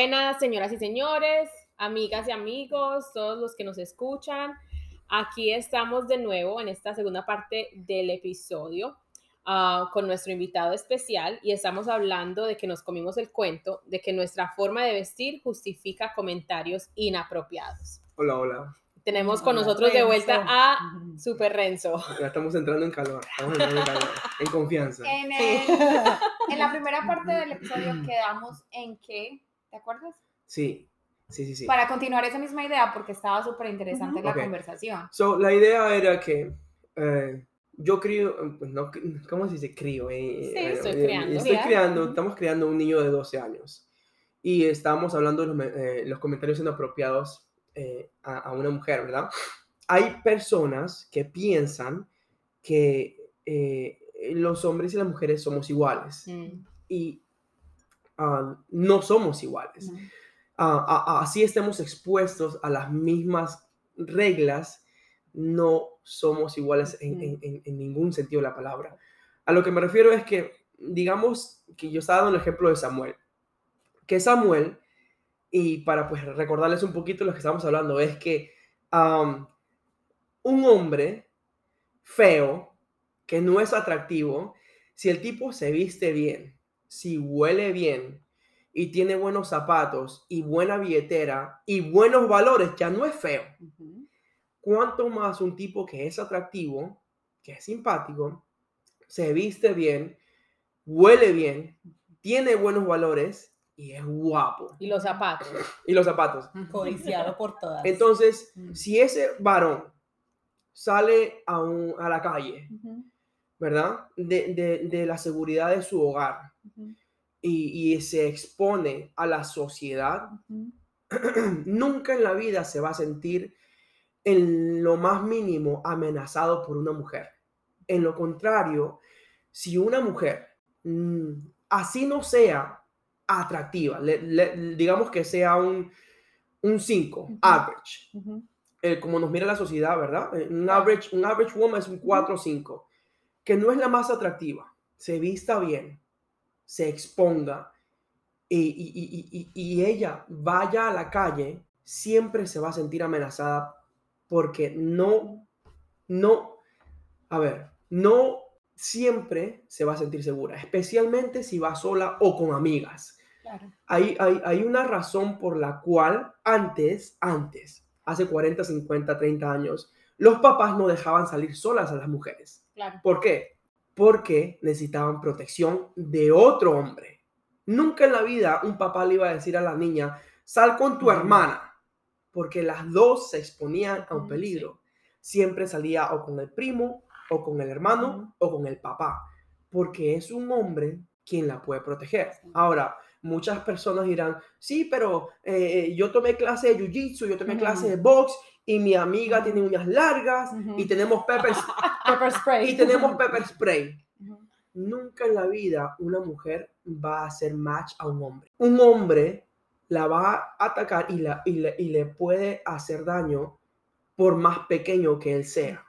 Buenas, señoras y señores, amigas y amigos, todos los que nos escuchan. Aquí estamos de nuevo en esta segunda parte del episodio ah, con nuestro invitado especial y estamos hablando de que nos comimos el cuento de que nuestra forma de vestir justifica comentarios inapropiados. Hola, hola. Tenemos con nosotros de vuelta a Super Renzo. Ya estamos entrando en calor, estamos entrando en calor, en confianza. En, el- en la primera parte del episodio quedamos en que, ¿te acuerdas? Sí, sí, sí, sí. Para continuar esa misma idea, porque estaba súper interesante Ujú. la Ok. conversación. So, la idea era que eh, yo crío, pues no, ¿cómo se dice crío? Eh, Sí, eh, estoy eh, criando. Estoy criando, Ujú. estamos criando un niño de 12 años. Y estábamos hablando de los, eh, los comentarios inapropiados eh, a, a una mujer, ¿verdad? Hay personas que piensan que los hombres y las mujeres somos iguales. Mm, Y ah, no somos iguales. Ujú. a- a- así estemos expuestos a las mismas reglas, no somos iguales en, Ujú. en- en- en ningún sentido de la palabra. A lo que me refiero es que, digamos que yo estaba dando el ejemplo de Samuel, que Samuel, y para pues recordarles un poquito lo que estamos hablando, es que un hombre feo, que no es atractivo, si el tipo se viste bien, si huele bien y tiene buenos zapatos y buena billetera y buenos valores, ya no es feo. Cuanto más un tipo que es atractivo, que es simpático, se viste bien, huele bien, tiene buenos valores y es guapo. Y los zapatos. Y los zapatos. Codiciado por todas. Entonces, si ese varón sale a, un- a la calle, ¿verdad? De, de- de la seguridad de su hogar y, y se expone a la sociedad, nunca en la vida se va a sentir en lo más mínimo amenazado por una mujer. En lo contrario, si una mujer, mm, así no sea atractiva, le- le- digamos que sea un 5, Ujú. average, eh, como nos mira la sociedad, ¿verdad? Eh, Un average, un average woman es un 4 o 5, que no es la más atractiva, se vista bien, se exponga y, y- y- y- y ella vaya a la calle, siempre se va a sentir amenazada porque no, no, a ver, no siempre se va a sentir segura, especialmente si va sola o con amigas Claro. hay, hay, hay una razón por la cual antes, antes, hace 40, 50, 30 años, los papás no dejaban salir solas a las mujeres. Claro. ¿Por qué? Porque necesitaban protección de otro hombre. Nunca en la vida un papá le iba a decir a la niña, sal con tu hermana, porque las dos se exponían a un peligro. Siempre salía o con el primo, o con el hermano, o con el papá, porque es un hombre quien la puede proteger. Ahora, muchas personas dirán, sí, pero eh, yo tomé clase de jiu-jitsu, yo tomé clase de box, y mi amiga tiene uñas largas, y tenemos pepper, Pepper spray. y tenemos pepper spray. Nunca en la vida una mujer va a hacer match a un hombre. Un hombre la va a atacar y, la, y, le, y le puede hacer daño por más pequeño que él sea.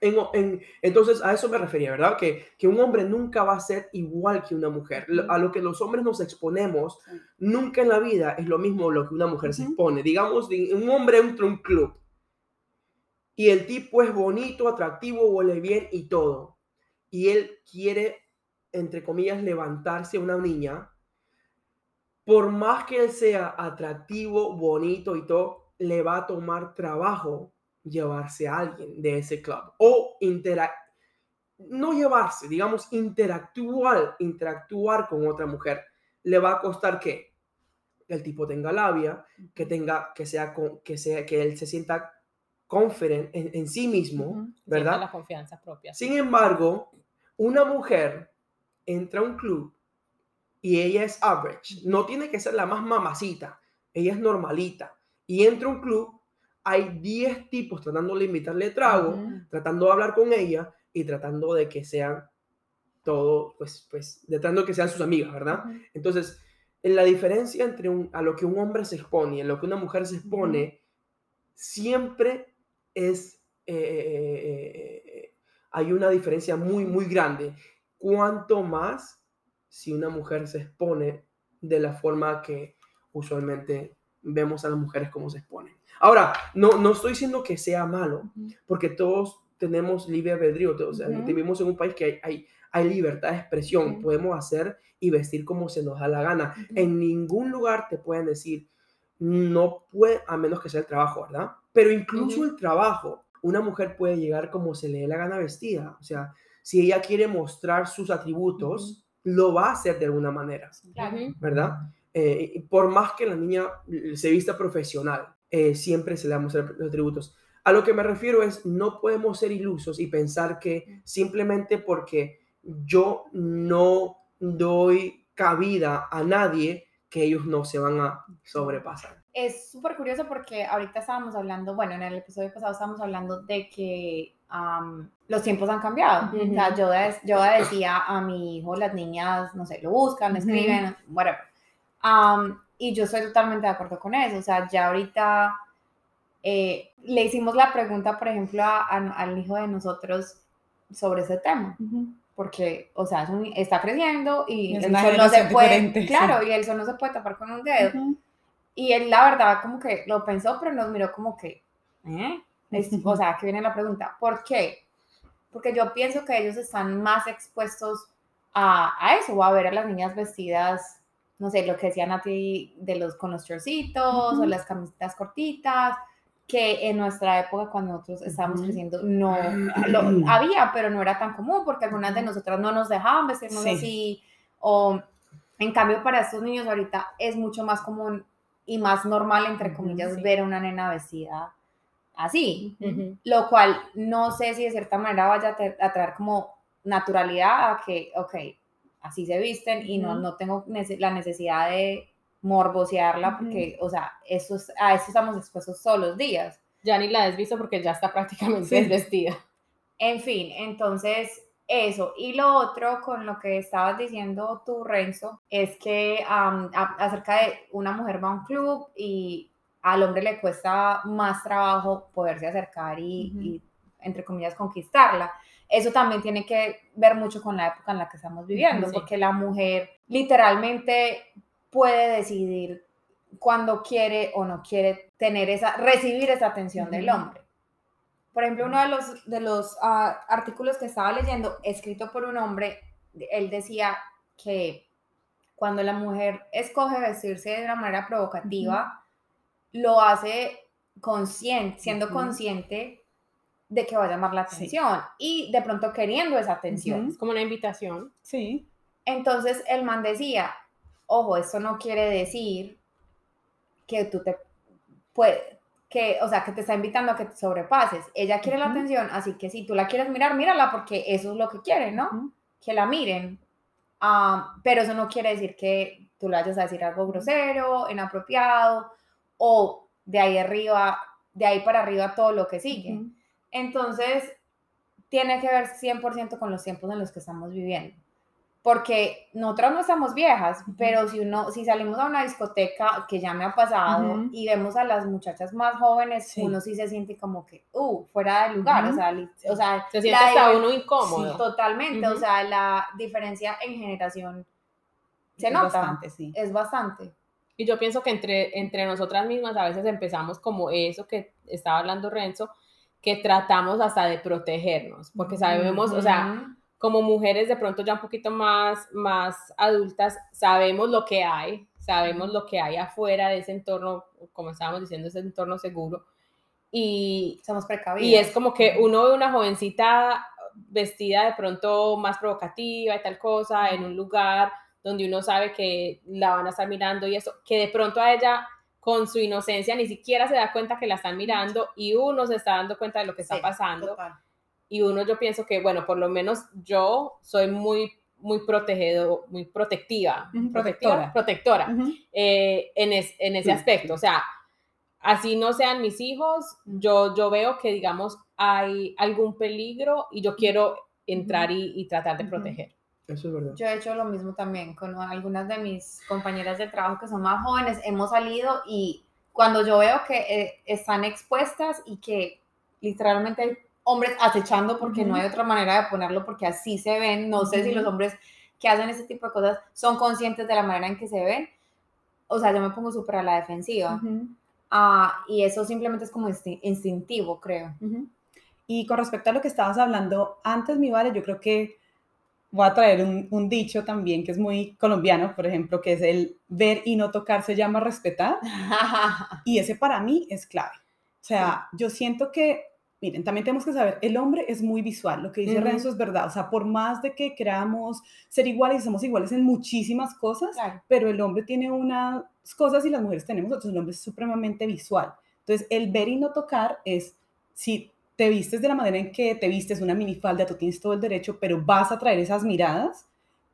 En- en- entonces a eso me refería, ¿verdad? Que, que un hombre nunca va a ser igual que una mujer. A lo que los hombres nos exponemos, nunca en la vida es lo mismo lo que una mujer se expone. Digamos, di- un hombre entra a un club y el tipo es bonito, atractivo, huele bien y todo. Y él quiere, entre comillas, levantarse a una niña. Por más que él sea atractivo, bonito y todo, le va a tomar trabajo llevarse a alguien de ese club o intera no llevarse, digamos interactuar, interactuar con otra mujer. Le va a costar que el tipo tenga labia, que tenga que sea con- que sea que él se sienta confident en, en sí mismo, Ujú. Sienta ¿verdad? La confianza propia. Sin embargo, una mujer entra a un club y ella es average, no tiene que ser la más mamacita, ella es normalita y entra a un club, hay 10 tipos tratando de invitarle trago, tratando de hablar con ella y tratando de que sean todo, pues, pues, tratando de que sean sus amigas, ¿verdad? Entonces, en la diferencia entre un- a lo que un hombre se expone y a lo que una mujer se expone, siempre es, eh, eh, eh, hay una diferencia muy, muy grande. Cuanto más si una mujer se expone de la forma que usualmente vemos a las mujeres cómo se exponen. Ahora, no, no estoy diciendo que sea malo, porque todos tenemos libre albedrío, o sea, Ujú. vivimos en un país que hay, hay, hay libertad de expresión, Ujú. podemos hacer y vestir como se nos da la gana. Ujú. En ningún lugar te pueden decir, no puede, a menos que sea el trabajo, ¿verdad? Pero incluso el trabajo, una mujer puede llegar como se le dé la gana vestida, o sea, si ella quiere mostrar sus atributos, lo va a hacer de alguna manera. ¿verdad? Eh, por más que la niña se vista profesional, eh, siempre se le va a los atributos. A lo que me refiero es, no podemos ser ilusos y pensar que simplemente porque yo no doy cabida a nadie, que ellos no se van a sobrepasar. Es súper curioso porque ahorita estábamos hablando, bueno, en el episodio pasado estábamos hablando de que am, los tiempos han cambiado. O sea, yo, de- yo decía a mi hijo, las niñas, no sé, lo buscan, lo escriben, whatever. Am, y yo estoy totalmente de acuerdo con eso. O sea, ya ahorita eh, le hicimos la pregunta, por ejemplo, a- a- al hijo de nosotros sobre ese tema. Porque, o sea, es un- está creciendo y Es el sol no se puede, sí. claro, y el sol no se puede tapar con un dedo. Ujú. Y él, la verdad, como que lo pensó, pero nos miró como que, ¿eh? Es- o sea, que viene la pregunta, ¿por qué? Porque yo pienso que ellos están más expuestos a, a eso, o a ver a las niñas vestidas, no sé, lo que decía Nati de los, con los chorcitos o las camisetas cortitas, que en nuestra época, cuando nosotros estábamos Ujú. creciendo, no lo, había, pero no era tan común, porque algunas de nosotras no nos dejaban vestirnos Sí. así, o en cambio para estos niños ahorita es mucho más común y más normal, entre comillas, sí. ver a una nena vestida así, lo cual no sé si de cierta manera vaya a, a traer como naturalidad a que, ok, así se visten y no, no tengo nece- la necesidad de morbosearla porque, o sea, eso es- a eso estamos expuestos todos los días. Ya ni la has visto porque ya está prácticamente Sí. desvestida. En fin, entonces eso. Y lo otro con lo que estabas diciendo tú, Renzo, es que a- acerca de una mujer va a un club y al hombre le cuesta más trabajo poderse acercar y, y, entre comillas, conquistarla. Eso también tiene que ver mucho con la época en la que estamos viviendo, Sí. porque la mujer literalmente puede decidir cuando quiere o no quiere tener esa, recibir esa atención del hombre. Por ejemplo, uno de los, de los ah, artículos que estaba leyendo, escrito por un hombre, él decía que cuando la mujer escoge vestirse de una manera provocativa, lo hace consciente, siendo consciente de que va a llamar la Sí. atención y de pronto queriendo esa atención. Es como una invitación. Sí. Entonces el man decía, ojo, esto no quiere decir que tú te puedes, que, o sea, que te está invitando a que te sobrepases. Ella quiere la atención, así que si tú la quieres mirar, mírala porque eso es lo que quiere, ¿no? Que la miren. Ah, pero eso no quiere decir que tú le vayas a decir algo grosero, inapropiado, o de ahí arriba, de ahí para arriba todo lo que sigue. Ujú. Entonces, tiene que ver 100% con los tiempos en los que estamos viviendo. Porque nosotras no estamos viejas, pero si uno, si salimos a una discoteca, que ya me ha pasado, Ujú. y vemos a las muchachas más jóvenes, Sí. uno sí se siente como que, uh, fuera de lugar, Ujú. o sea, li- o sea, Se siente hasta uno incómodo. Totalmente, o sea, la diferencia en generación se Es nota, Bastante, sí. es bastante. Y yo pienso que entre, entre nosotras mismas a veces empezamos como eso que estaba hablando Renzo, que tratamos hasta de protegernos, porque sabemos, o sea, como mujeres de pronto ya un poquito más, más adultas, sabemos lo que hay, sabemos lo que hay afuera de ese entorno, como estábamos diciendo, ese entorno seguro. Y, somos precavidos. y es como que uno ve una jovencita vestida de pronto más provocativa y tal cosa en un lugar donde uno sabe que la van a estar mirando y eso, que de pronto a ella con su inocencia ni siquiera se da cuenta que la están mirando y uno se está dando cuenta de lo que está Sí, pasando total. y uno yo pienso que, bueno, por lo menos yo soy muy, muy protegido, muy protectiva, protectora, protectora. eh, en, es- en ese aspecto. O sea, así no sean mis hijos, yo, yo veo que, digamos, hay algún peligro y yo quiero entrar y, y tratar de proteger. Eso es verdad. Yo he hecho lo mismo también con algunas de mis compañeras de trabajo que son más jóvenes. Hemos salido y cuando yo veo que eh, están expuestas y que literalmente hay hombres acechando porque no Ujú. hay otra manera de ponerlo porque así se ven. No sé si los hombres que hacen ese tipo de cosas son conscientes de la manera en que se ven. o sea, yo me pongo súper a la defensiva. Ujú, Ah, y eso simplemente es como insti- instintivo, creo. Y con respecto a lo que estabas hablando antes, mi vale, yo creo que voy a traer un, un dicho también que es muy colombiano, por ejemplo, que es el ver y no tocar se llama respetar. Y ese para mí es clave. O sea, yo siento que, miren, también tenemos que saber, el hombre es muy visual, lo que dice Ujú. Renzo es verdad. O sea, por más de que queramos ser iguales, somos iguales en muchísimas cosas, Claro. pero el hombre tiene unas cosas y las mujeres tenemos otras. El hombre es supremamente visual. Entonces, el ver y no tocar es, si te vistes de la manera en que te vistes, una minifalda, tú tienes todo el derecho, pero vas a traer esas miradas,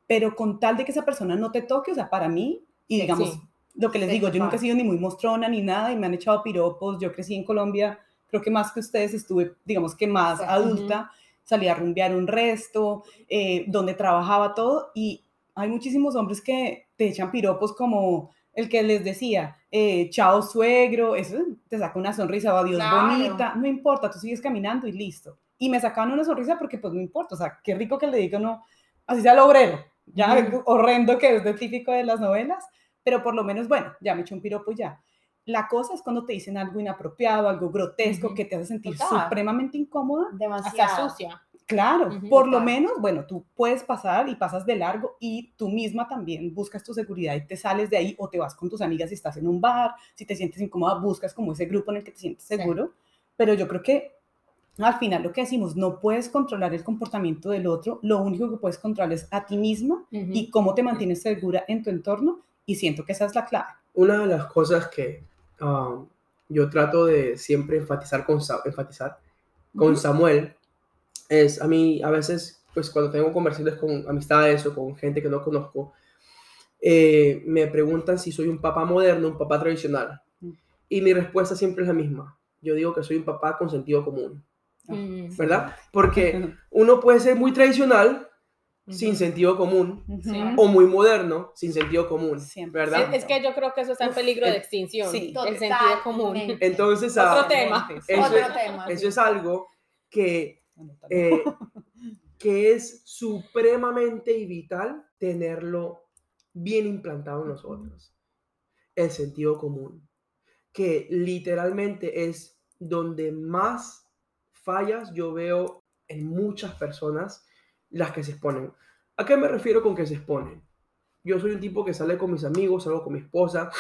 pero con tal de que esa persona no te toque, o sea, para mí, y digamos, sí. lo que les Sí, digo, yo nunca he sido ni muy mostrona ni nada y me han echado piropos, yo crecí en Colombia, creo que más que ustedes estuve, digamos que más Sí. adulta, salí a rumbear un resto, eh, donde trabajaba todo y hay muchísimos hombres que te echan piropos como el que les decía, eh, chao suegro, eso te saca una sonrisa, adiós Claro. bonita, no importa, tú sigues caminando y listo. Y me sacaban una sonrisa porque pues no importa, o sea, qué rico que le diga no, así sea el obrero, ya Ujú. horrendo que es de típico de las novelas, pero por lo menos, bueno, ya me eché un piropo ya. La cosa es cuando te dicen algo inapropiado, algo grotesco, Ujú. que te hace sentir Total. supremamente incómoda. Hasta Demasiado. sucia. Claro, por lo menos, bueno, tú puedes pasar y pasas de largo y tú misma también buscas tu seguridad y te sales de ahí o te vas con tus amigas si estás en un bar, si te sientes incómoda, buscas como ese grupo en el que te sientes Sí. seguro. Pero yo creo que al final lo que decimos, no puedes controlar el comportamiento del otro, lo único que puedes controlar es a ti misma y cómo te mantienes segura en tu entorno y siento que esa es la clave. Una de las cosas que um, yo trato de siempre enfatizar con, enfatizar. Samuel es a mí a veces pues cuando tengo conversaciones con amistades o con gente que no conozco eh, me preguntan si soy un papá moderno un papá tradicional y mi respuesta siempre es la misma yo digo que soy un papá con sentido común Mm, ¿verdad? porque uno puede ser muy tradicional sin sentido común. Sí. o muy moderno sin sentido común Siempre. ¿verdad? Es, es que yo creo que eso está en Uf, peligro de extinción. sí. el sentido común. Totalmente. entonces Otro ah, tema. Eso Otro es- tema. eso sí. es algo que. Eh, que es supremamente y vital tenerlo bien implantado en nosotros. El sentido común, que literalmente es donde más fallas yo veo en muchas personas las que se exponen. ¿A qué me refiero con que se exponen? Yo soy un tipo que sale con mis amigos, salgo con mi esposa.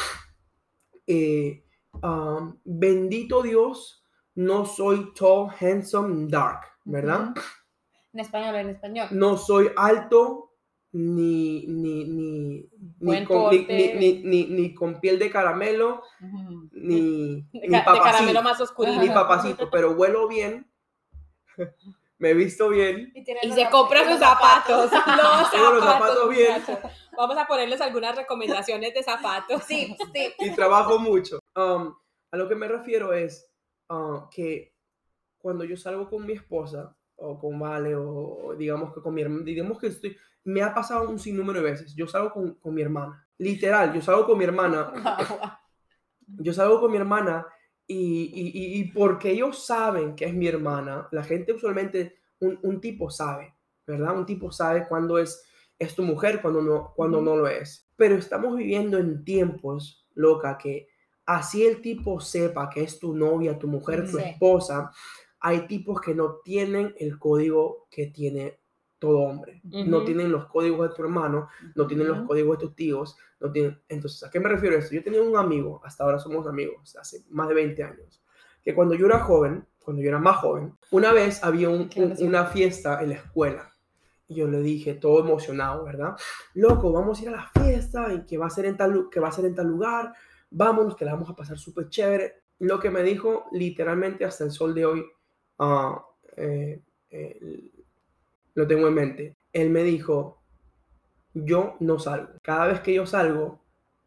eh, um, bendito Dios, no soy tall, handsome, dark, ¿verdad? En español, en español. No soy alto ni, ni, ni, ni, con, ni, porte. ni- ni- ni- ni con piel de caramelo, ni, De, ni ca- de papacito, caramelo más oscurito. ni papacito, pero huelo bien, me he visto bien, Y los se compra los sus zapatos. Los Tengo los zapatos bien. Vamos a ponerles algunas recomendaciones de zapatos. Sí, sí. y trabajo mucho. Um, a lo que me refiero es uh, que cuando yo salgo con mi esposa o con Vale o digamos que con mi hermana, digamos que estoy, me ha pasado un sinnúmero de veces. Yo salgo con, con mi hermana. Literal, yo salgo con mi hermana. Yo salgo con mi hermana y, y, y- porque ellos saben que es mi hermana, la gente usualmente, un, un tipo sabe, ¿verdad? Un tipo sabe cuándo es, es tu mujer, cuando no, cuando no lo es. Pero estamos viviendo en tiempos, loca, que así el tipo sepa que es tu novia, tu mujer, tu Sí. esposa, hay tipos que no tienen el código que tiene todo hombre. No tienen los códigos de tu hermano, no tienen los códigos de tus tíos, no tienen... Entonces, ¿a qué me refiero a esto? Yo tenía un amigo, hasta ahora somos amigos, hace más de 20 años, que cuando yo era joven, cuando yo era más joven, una vez había un- un- una fiesta en la escuela. Y yo le dije, todo emocionado, ¿verdad? Loco, vamos a ir a la fiesta y que va a ser en tal, lu- que va a ser en tal lugar, vámonos, que la vamos a pasar súper chévere. Lo que me dijo, literalmente hasta el sol de hoy, ah, eh, eh, lo tengo en mente. Él me dijo, yo no salgo. Cada vez que yo salgo,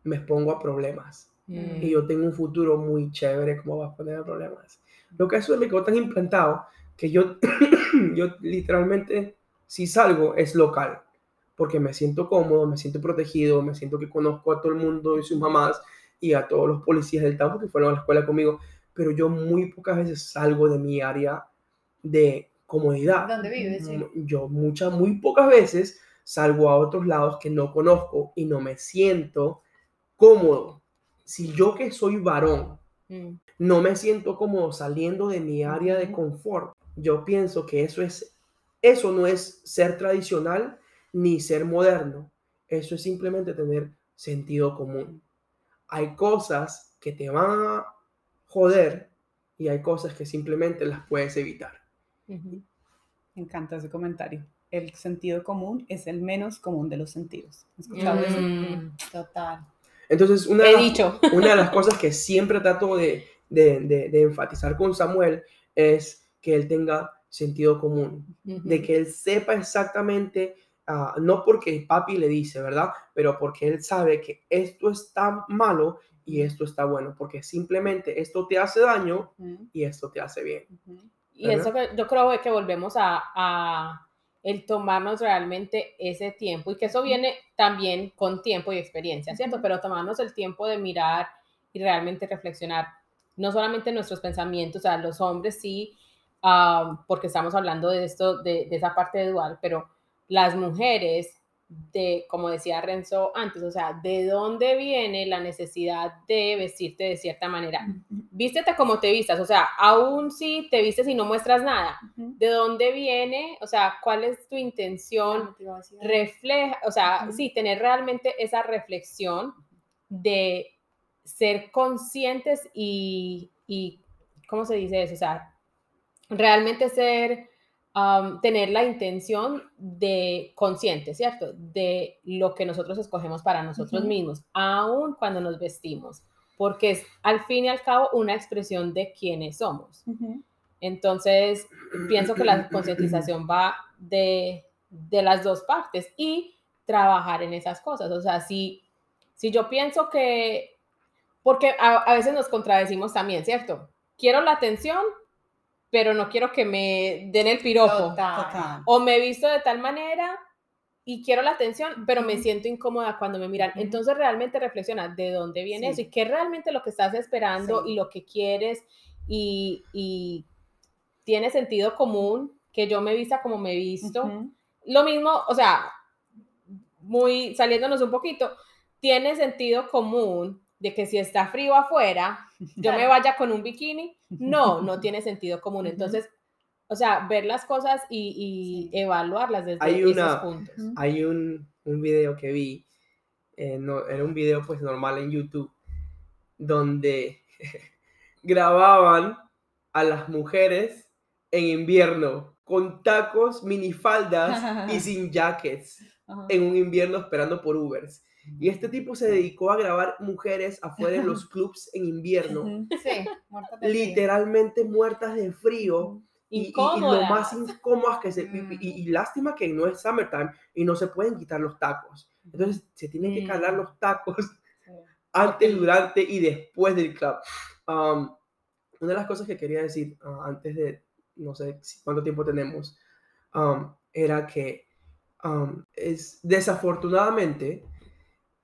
me expongo a problemas. Mm. Y yo tengo un futuro muy chévere, ¿cómo vas a poner a problemas? Lo que eso me quedó tan implantado que yo, yo literalmente, si salgo, es local. Porque me siento cómodo, me siento protegido, me siento que conozco a todo el mundo y sus mamás y a todos los policías del campo que fueron a la escuela conmigo. Pero yo muy pocas veces salgo de mi área de comodidad. ¿Dónde vives? Sí. Yo muchas, muy pocas veces salgo a otros lados que no conozco y no me siento cómodo, si yo que soy varón, Mm. no me siento cómodo saliendo de mi área de confort, yo pienso que eso es, eso no es ser tradicional ni ser moderno. Eso es simplemente tener sentido común. Hay cosas que te van a joder y hay cosas que simplemente las puedes evitar. Me encanta ese comentario. El sentido común es el menos común de los sentidos. ¿Has escuchado eso? Mm. Total. Entonces, una de He las- dicho. una de las cosas que siempre trato de, de- de- de enfatizar con Samuel es que él tenga sentido común, de que él sepa exactamente, ah, no porque papi le dice, ¿verdad? Pero porque él sabe que esto está malo y esto está bueno, porque simplemente esto te hace daño Ujú, y esto te hace bien. ujú. Y eso que yo creo que volvemos a, a el tomarnos realmente ese tiempo y que eso viene también con tiempo y experiencia, ¿cierto? Pero tomarnos el tiempo de mirar y realmente reflexionar, no solamente nuestros pensamientos, o sea, los hombres sí, ah, porque estamos hablando de esto, de, de esa parte de dual, pero las mujeres, de, como decía Renzo antes, o sea, ¿de dónde viene la necesidad de vestirte de cierta manera? vístete como te vistas, o sea, aún si te vistes y no muestras nada. ¿de dónde viene? O sea, ¿cuál es tu intención? Refleja, o sea, sí, tener realmente esa reflexión de ser conscientes y, y ¿cómo se dice eso? O sea, realmente ser, um, tener la intención de consciente, ¿cierto? De lo que nosotros escogemos para nosotros Ujú. mismos, aun cuando nos vestimos, porque es al fin y al cabo una expresión de quiénes somos. Ujú. Entonces, pienso que la concientización va de, de las dos partes y trabajar en esas cosas. O sea, si, si yo pienso que, porque a, a veces nos contradecimos también, ¿cierto? Quiero la atención, pero no quiero que me den el piropo. Total. Total. O me he visto de tal manera y quiero la atención, pero me siento incómoda cuando me miran. Entonces realmente reflexiona de dónde viene Sí. eso y qué realmente lo que estás esperando Sí. y lo que quieres y, y tiene sentido común que yo me vista como me he visto. Lo mismo, o sea, muy saliéndonos un poquito, tiene sentido común de que si está frío afuera, yo me vaya con un bikini. No, no tiene sentido común. Entonces, o sea, ver las cosas y, evaluarlas desde Hay esos una- puntos. Hay un, un video que vi, eh, no, era un video pues normal en YouTube, donde grababan a las mujeres en invierno con tacos, minifaldas y sin jackets en un invierno esperando por Ubers. Y este tipo se dedicó a grabar mujeres afuera de los clubs en invierno. Sí, muertas de frío. literalmente muertas de frío y, y- y lo más incómodas que se... y- Mm. Y, y lástima que no es summertime y no se pueden quitar los tacos. Entonces se tienen que calar Mm. los tacos Sí. antes, durante y después del club. Um, una de las cosas que quería decir ah, antes de, no sé cuánto tiempo tenemos, um, era que um, es desafortunadamente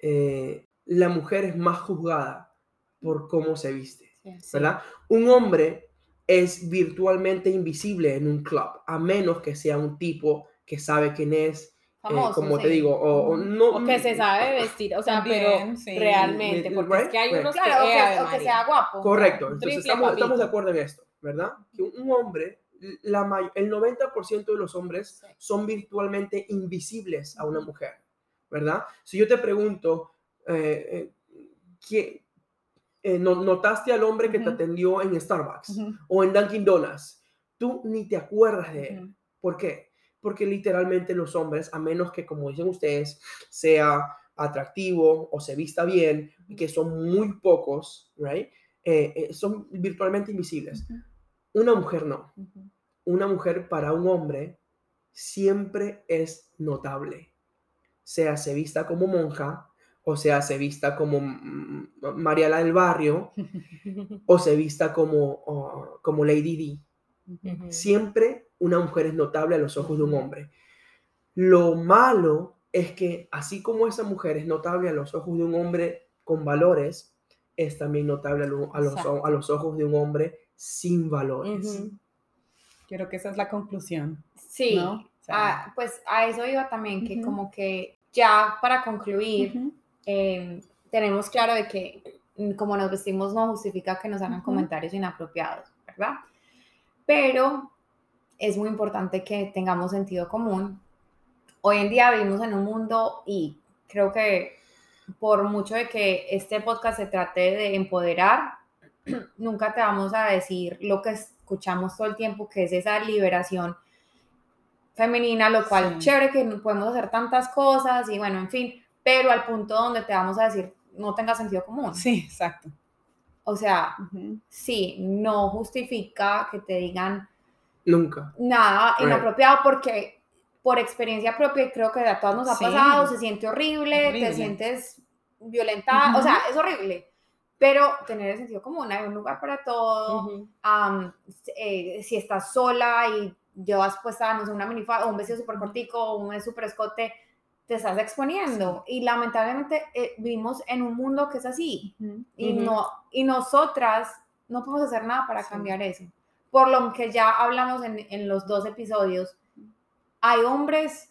eh, la mujer es más juzgada por cómo se viste, Sí. ¿verdad? Un hombre es virtualmente invisible en un club, a menos que sea un tipo que sabe quién es, eh, Famoso, como te sí. digo, o, o no... O que se sabe vestir, o sea, También, pero sí. realmente, Right, porque es que hay right. unos Claro, o que, Ave o que sea guapo. Correcto, entonces estamos, estamos de acuerdo en esto, ¿verdad? Que un, un hombre, la el 90% de los hombres Sí. son virtualmente invisibles a una mujer, ¿verdad? Si yo te pregunto, eh, eh, ¿quién- eh, no- ¿notaste al hombre que te Ujú. atendió en Starbucks Ujú. o en Dunkin' Donuts? Tú ni te acuerdas de él. Ujú. ¿Por qué? Porque literalmente los hombres, a menos que, como dicen ustedes, sea atractivo o se vista bien, que son muy pocos, right? Eh, eh, son virtualmente invisibles. Una mujer no. Una mujer para un hombre siempre es notable. Sea se vista como monja, o sea se vista como mm, Mariala del Barrio, o se vista como, oh, como Lady D. Ujú. Siempre una mujer es notable a los ojos de un hombre. Lo malo es que así como esa mujer es notable a los ojos de un hombre con valores, es también notable a, lo- a los, a los ojos de un hombre sin valores. Creo que esa es la conclusión. Sí, ¿no? Ah, pues a eso iba también, que como que ya para concluir, eh, tenemos claro de que mm, como nos vestimos no justifica que nos hagan comentarios inapropiados, ¿verdad? Pero es muy importante que tengamos sentido común. Hoy en día vivimos en un mundo y creo que por mucho de que este podcast se trate de empoderar, nunca te vamos a decir lo que escuchamos todo el tiempo, que es esa liberación femenina, lo cual Sí. chévere que no podemos hacer tantas cosas y bueno, en fin, pero al punto donde te vamos a decir no tenga sentido común. Sí, exacto. O sea, Ujú. sí, no justifica que te digan Nunca. nada Right. inapropiado porque por experiencia propia y creo que a todos nos ha Sí. pasado, se siente horrible, Horrible. te sientes violentada, o sea, es horrible. Pero tener el sentido común, hay un lugar para todo. Eh, si estás sola y llevas puesta, no sé, una minifalda un vestido súper cortico un súper escote, te estás exponiendo. Y lamentablemente eh, vivimos en un mundo que es así. Y, no, y nosotras no podemos hacer nada para Sí. cambiar eso. Por lo que ya hablamos en, en los dos episodios, hay hombres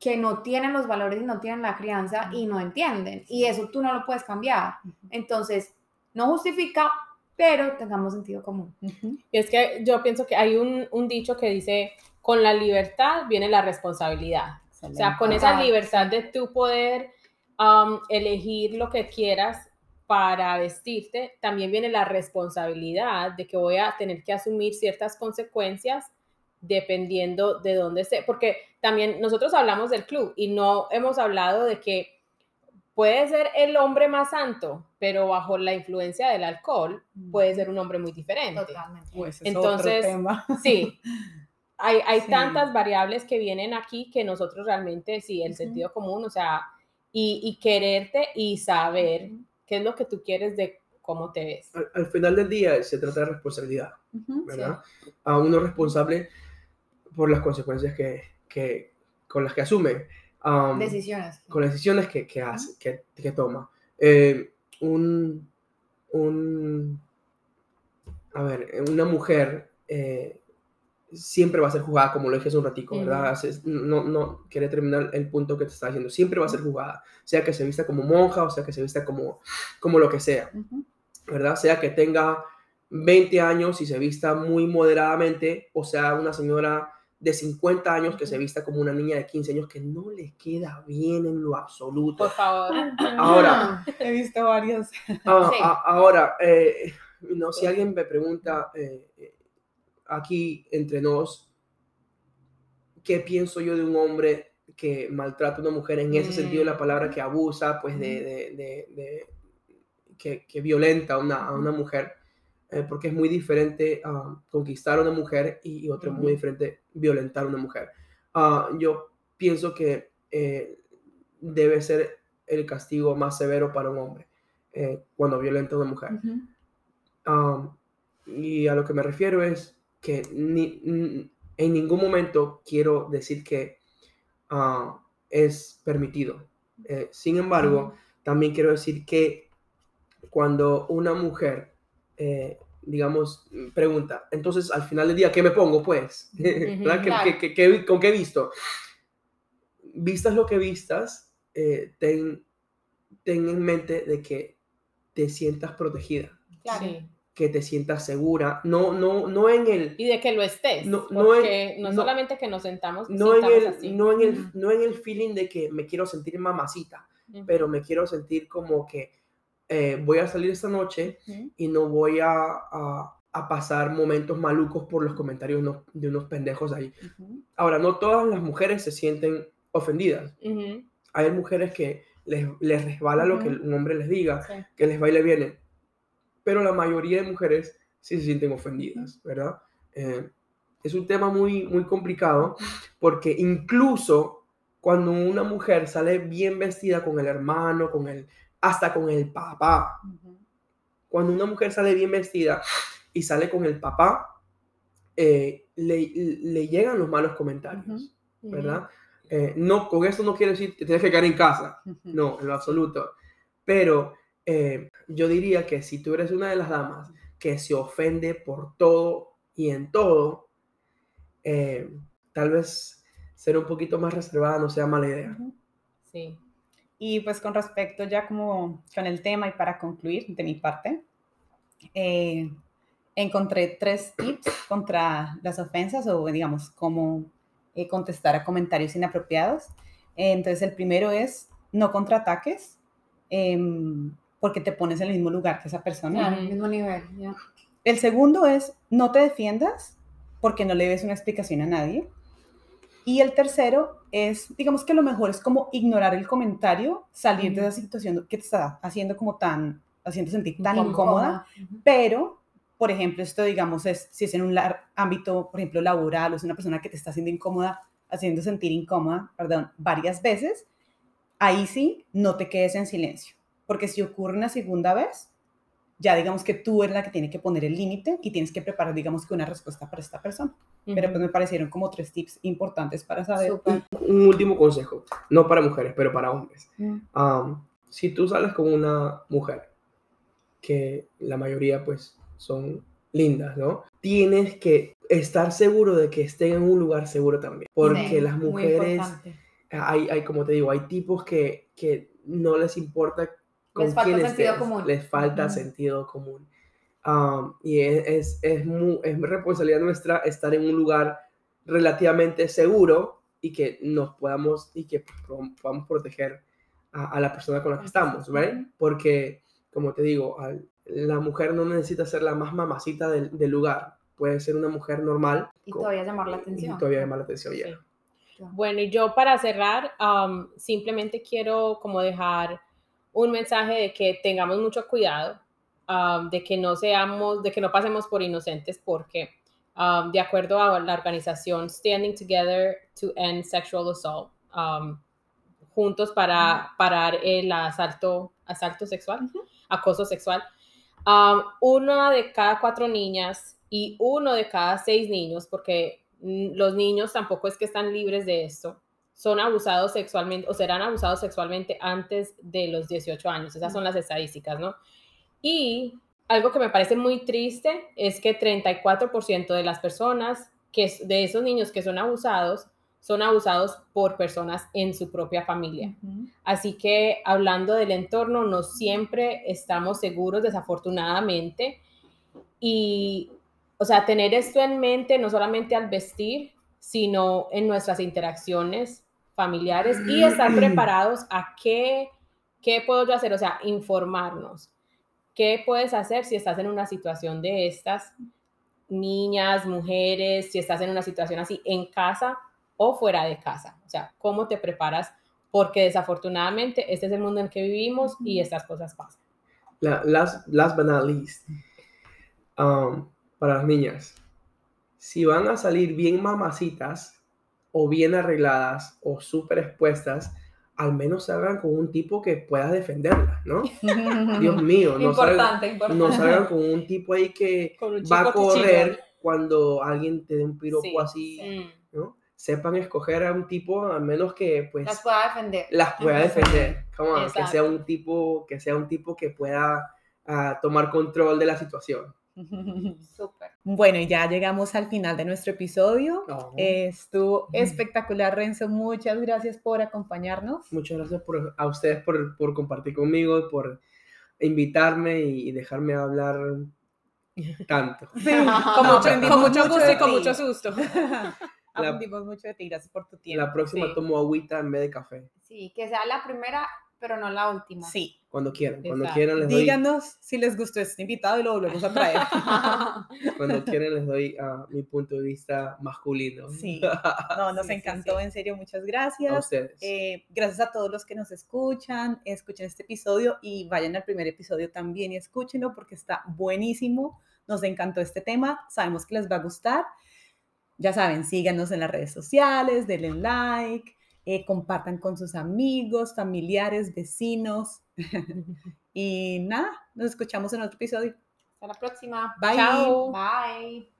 que no tienen los valores y no tienen la crianza y no entienden. Y eso tú no lo puedes cambiar. Entonces, no justifica, pero tengamos sentido común. Y es que yo pienso que hay un, un dicho que dice, con la libertad viene la responsabilidad. O sea, con esa libertad de tú poder um, elegir lo que quieras para vestirte, también viene la responsabilidad de que voy a tener que asumir ciertas consecuencias dependiendo de dónde esté. Porque también nosotros hablamos del club y no hemos hablado de que puede ser el hombre más santo, pero bajo la influencia del alcohol puede ser un hombre muy diferente. Totalmente. Pues es Entonces, otro tema. Sí, hay, hay Sí. tantas variables que vienen aquí que nosotros realmente, sí, el Ujú. sentido común, o sea, y, y quererte y saber Ujú. qué es lo que tú quieres de cómo te ves. Al, al final del día se trata de responsabilidad, Ujú. ¿verdad? A uno responsable por las consecuencias que, que- con las que asume. Um, Decisiones. con decisiones que, que hace, que, que toma. Eh, un, un- a ver, una mujer eh, siempre va a ser juzgada, como lo dije hace un ratico, ¿verdad? No, no quiere terminar el punto que te está diciendo. Siempre va a ser juzgada, sea que se vista como monja o sea que se vista como, como lo que sea. ¿verdad? Sea que tenga 20 años y se vista muy moderadamente, o sea, una señora de 50 años que se vista como una niña de 15 años que no le queda bien en lo absoluto. Por favor. Ahora, He visto varios. Ah, Sí. ah, ahora, eh, no, si alguien me pregunta eh, aquí entre nos, ¿qué pienso yo de un hombre que maltrata a una mujer en ese sentido de la palabra, que abusa, pues de, de- de- de- que, que violenta a una, a una mujer? Eh, porque es muy diferente ah, conquistar a una mujer y, y otro muy Ujú. diferente violentar a una mujer. Ah, yo pienso que eh, debe ser el castigo más severo para un hombre eh, cuando violenta a una mujer. Ujú. Um, y a lo que me refiero es que ni- en ningún momento quiero decir que ah, es permitido. Eh, sin embargo, también quiero decir que cuando una mujer, eh, digamos, pregunta, entonces al final del día, ¿qué me pongo? Pues, ¿verdad? ¿Qué- claro. qué- qué- qué- ¿con qué he visto? Vistas lo que vistas, eh, ten, ten en mente de que te sientas protegida Claro. Sí. que te sientas segura, no, no, no en el, Y de que lo estés. No- no en- porque no, no- solamente que nos sentamos, no en el, así. no en el, no en el feeling de que me quiero sentir mamacita, pero me quiero sentir como que eh, voy a salir esta noche y no voy a, a- a pasar momentos malucos por los comentarios de unos, de unos pendejos ahí. Ahora, no todas las mujeres se sienten ofendidas. Hay mujeres que les, les resbala lo que un hombre les diga, Sí. que les baile bien. Pero la mayoría de mujeres sí se sienten ofendidas, ¿verdad? Eh, es un tema muy, muy complicado porque incluso cuando una mujer sale bien vestida con el hermano, con el, hasta con el papá, cuando una mujer sale bien vestida y sale con el papá, eh, le, le llegan los malos comentarios. ¿verdad? Eh, no, con eso no quiere decir que tienes que quedar en casa, no, en lo absoluto. Pero eh, yo diría que si tú eres una de las damas que se ofende por todo y en todo, tal vez ser un poquito más reservada no sea mala idea. Sí. Y pues con respecto ya como con el tema y para concluir de mi parte, eh, encontré tres tips contra las ofensas o digamos cómo eh, contestar a comentarios inapropiados. entonces el primero es no contraataques em, porque te pones en el mismo lugar que esa persona. Claro, mismo nivel. El segundo es no te defiendas porque no le des una explicación a nadie. Y el tercero es, digamos que lo mejor es como ignorar el comentario, salir de esa situación que te está haciendo como tan, haciendo sentir tan incómoda, pero, por ejemplo, esto digamos es, si es en un ámbito, por ejemplo, laboral o es una persona que te está haciendo incómoda, haciendo sentir incómoda, perdón, varias veces, ahí sí, no te quedes en silencio, porque si ocurre una segunda vez, ya digamos que tú eres la que tiene que poner el límite y tienes que preparar, digamos que una respuesta para esta persona. Pero pues me parecieron como tres tips importantes para saber. Un último consejo, no para mujeres, pero para hombres. Mm. Si tú sales con una mujer, que la mayoría pues son lindas, ¿no? Tienes que estar seguro de que estén en un lugar seguro también. Porque Sí, las mujeres, hay, hay, como te digo, hay tipos que, que no les importa Les falta quién sentido estés, común. Les falta Ujú. sentido común. Am, y es, es, es, mu- es responsabilidad nuestra estar en un lugar relativamente seguro y que nos podamos y que podamos proteger a, a la persona con la que estamos, ¿vale? Porque, como te digo, al- la mujer no necesita ser la más mamacita del, del lugar. Puede ser una mujer normal Y con- todavía llamar la y atención. todavía llamar la atención, Sí. ya. Bueno, y yo para cerrar, am, simplemente quiero como dejar un mensaje de que tengamos mucho cuidado, am, de que no seamos, de que no pasemos por inocentes, porque am, de acuerdo a la organización Standing Together to End Sexual Assault, am, juntos para parar el asalto, asalto sexual, acoso sexual, am, una de cada cuatro niñas y uno de cada seis niños, porque mm, los niños tampoco es que están libres de esto, son abusados sexualmente o serán abusados sexualmente antes de los 18 años. Esas son las estadísticas, ¿no? Y algo que me parece muy triste es que 34% de las personas, que de esos niños que son abusados, son abusados por personas en su propia familia. Así que hablando del entorno, no siempre estamos seguros, desafortunadamente. Y, o sea, tener esto en mente no solamente al vestir, sino en nuestras interacciones familiares y estar preparados a qué, qué puedo yo hacer, o sea, informarnos. ¿Qué puedes hacer si estás en una situación de estas? Niñas, mujeres, si estás en una situación así en casa o fuera de casa. O sea, ¿cómo te preparas? Porque desafortunadamente este es el mundo en el que vivimos y estas cosas pasan. La- last, last but not least, um, para las niñas, si van a salir bien mamacitas o bien arregladas o súper expuestas, al menos salgan con un tipo que pueda defenderlas, ¿no? Dios mío, no salgan, Importante, importante. no salgan con un tipo ahí que va a chico correr cuando alguien te dé un piropo Sí, así, Mm. ¿no? Sepan escoger a un tipo, al menos que pues Las pueda defender. las pueda defender. Come on, que sea un tipo, que sea un tipo que pueda ah, tomar control de la situación. Súper. Bueno, y ya llegamos al final de nuestro episodio. No. Estuvo espectacular, Renzo. Muchas gracias por acompañarnos. Muchas gracias por, a ustedes por, por compartir conmigo, por invitarme y dejarme hablar tanto. Sí, Con mucho, con mucho gusto de y con ti. mucho susto. Aprendimos mucho de ti. Gracias por tu tiempo. La próxima Sí. tomo agüita en vez de café. Sí, que sea la primera, pero no la última. Sí, Cuando quieran, cuando Exacto. quieran les doy, díganos si les gustó este invitado y lo volvemos a traer. cuando quieran les doy ah, mi punto de vista masculino. Sí. No, nos Sí, encantó, sí. en serio, muchas A gracias. ustedes. Eh, gracias a todos los que nos escuchan, escuchen este episodio y vayan al primer episodio también y escúchenlo porque está buenísimo. Nos encantó este tema, sabemos que les va a gustar. Ya saben, síganos en las redes sociales, denle like, eh, compartan con sus amigos, familiares, vecinos. y nada, nos escuchamos en otro episodio. Hasta la próxima. Bye. Chao. Bye.